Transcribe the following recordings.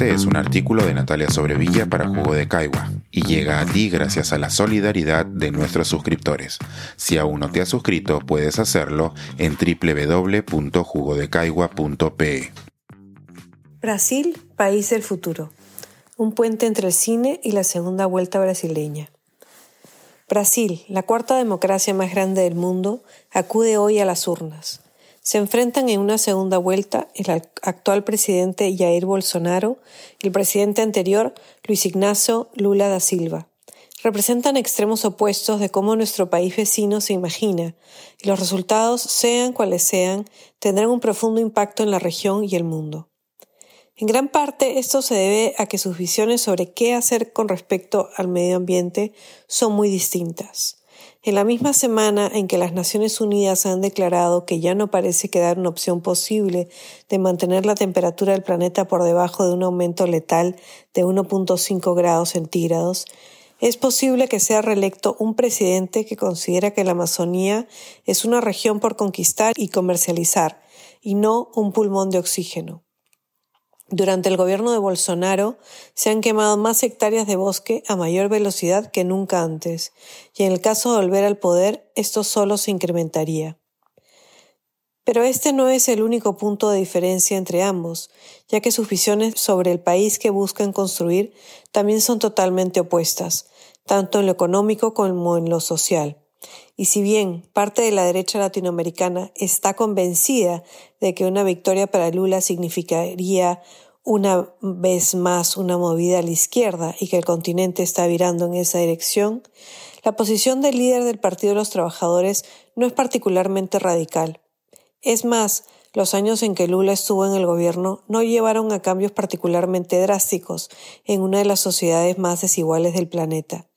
Este es un artículo de Natalia Sobrevilla para Jugo de Caigua y llega a ti gracias a la solidaridad de nuestros suscriptores. Si aún no te has suscrito, puedes hacerlo en www.jugodecaigua.pe. Brasil, país del futuro. Un puente entre el cine y la segunda vuelta brasileña. Brasil, la cuarta democracia más grande del mundo, acude hoy a las urnas. Se enfrentan en una segunda vuelta el actual presidente Jair Bolsonaro y el presidente anterior Luis Ignacio Lula da Silva. Representan extremos opuestos de cómo nuestro país vecino se imagina, y los resultados, sean cuales sean, tendrán un profundo impacto en la región y el mundo. En gran parte esto se debe a que sus visiones sobre qué hacer con respecto al medio ambiente son muy distintas. En la misma semana en que las Naciones Unidas han declarado que ya no parece quedar una opción posible de mantener la temperatura del planeta por debajo de un aumento letal de 1.5 grados centígrados, es posible que sea reelecto un presidente que considera que la Amazonía es una región por conquistar y comercializar, y no un pulmón de oxígeno. Durante el gobierno de Bolsonaro se han quemado más hectáreas de bosque a mayor velocidad que nunca antes, y en el caso de volver al poder esto solo se incrementaría. Pero este no es el único punto de diferencia entre ambos, ya que sus visiones sobre el país que buscan construir también son totalmente opuestas, tanto en lo económico como en lo social. Y si bien parte de la derecha latinoamericana está convencida de que una victoria para Lula significaría una vez más una movida a la izquierda y que el continente está virando en esa dirección, la posición del líder del Partido de los Trabajadores no es particularmente radical. Es más, los años en que Lula estuvo en el gobierno no llevaron a cambios particularmente drásticos en una de las sociedades más desiguales del planeta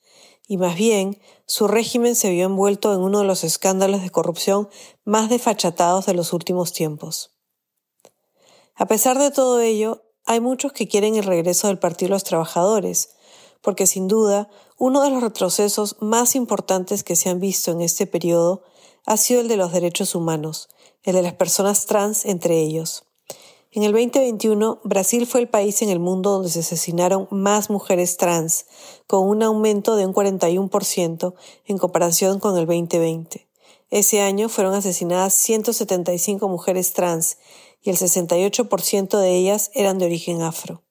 y más bien su régimen se vio envuelto en uno de los escándalos de corrupción más desfachatados de los últimos tiempos. A pesar de todo ello, hay muchos que quieren el regreso del Partido de los Trabajadores, porque sin duda uno de los retrocesos más importantes que se han visto en este periodo ha sido el de los derechos humanos, el de las personas trans entre ellos. En el 2021, Brasil fue el país en el mundo donde se asesinaron más mujeres trans, con un aumento de un 41% en comparación con el 2020. Ese año fueron asesinadas 175 mujeres trans y el 68% de ellas eran de origen afro.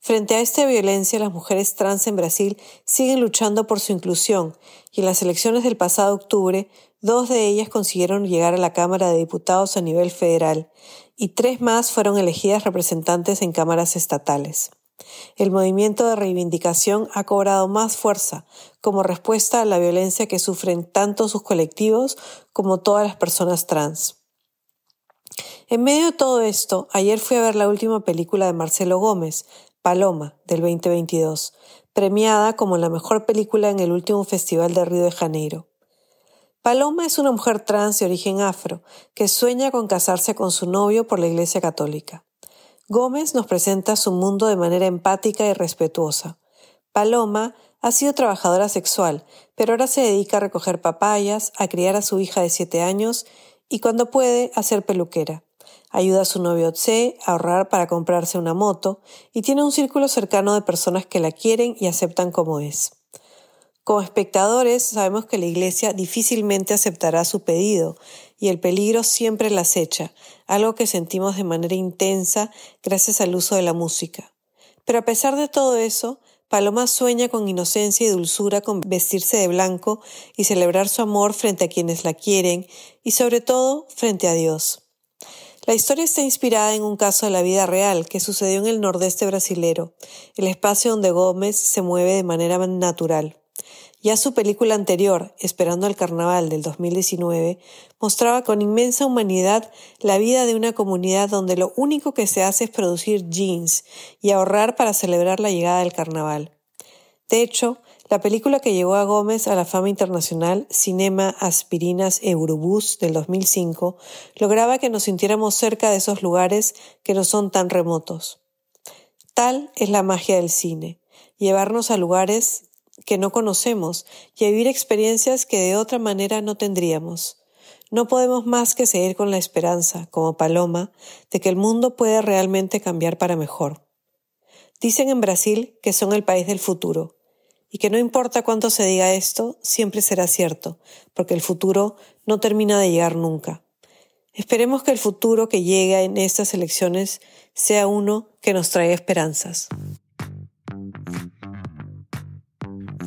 Frente a esta violencia, las mujeres trans en Brasil siguen luchando por su inclusión y en las elecciones del pasado octubre, dos de ellas consiguieron llegar a la Cámara de Diputados a nivel federal y tres más fueron elegidas representantes en cámaras estatales. El movimiento de reivindicación ha cobrado más fuerza como respuesta a la violencia que sufren tanto sus colectivos como todas las personas trans. En medio de todo esto, ayer fui a ver la última película de Marcelo Gómez, Paloma, del 2022, premiada como la mejor película en el último Festival de Río de Janeiro. Paloma es una mujer trans de origen afro que sueña con casarse con su novio por la Iglesia Católica. Gómez nos presenta su mundo de manera empática y respetuosa. Paloma ha sido trabajadora sexual, pero ahora se dedica a recoger papayas, a criar a su hija de siete años y cuando puede a ser peluquera. Ayuda a su novio Tse a ahorrar para comprarse una moto y tiene un círculo cercano de personas que la quieren y aceptan como es. Como espectadores sabemos que la Iglesia difícilmente aceptará su pedido y el peligro siempre la acecha, algo que sentimos de manera intensa gracias al uso de la música. Pero a pesar de todo eso, Paloma sueña con inocencia y dulzura con vestirse de blanco y celebrar su amor frente a quienes la quieren y sobre todo frente a Dios. La historia está inspirada en un caso de la vida real que sucedió en el nordeste brasilero, el espacio donde Gómez se mueve de manera natural. Ya su película anterior, Esperando al Carnaval del 2019, mostraba con inmensa humanidad la vida de una comunidad donde lo único que se hace es producir jeans y ahorrar para celebrar la llegada del carnaval. De hecho, la película que llevó a Gómez a la fama internacional, Cinema Aspirinas Eurobús del 2005, lograba que nos sintiéramos cerca de esos lugares que no son tan remotos. Tal es la magia del cine, llevarnos a lugares que no conocemos y a vivir experiencias que de otra manera no tendríamos. No podemos más que seguir con la esperanza, como paloma, de que el mundo puede realmente cambiar para mejor. Dicen en Brasil que son el país del futuro y que no importa cuánto se diga esto, siempre será cierto, porque el futuro no termina de llegar nunca. Esperemos que el futuro que llegue en estas elecciones sea uno que nos traiga esperanzas.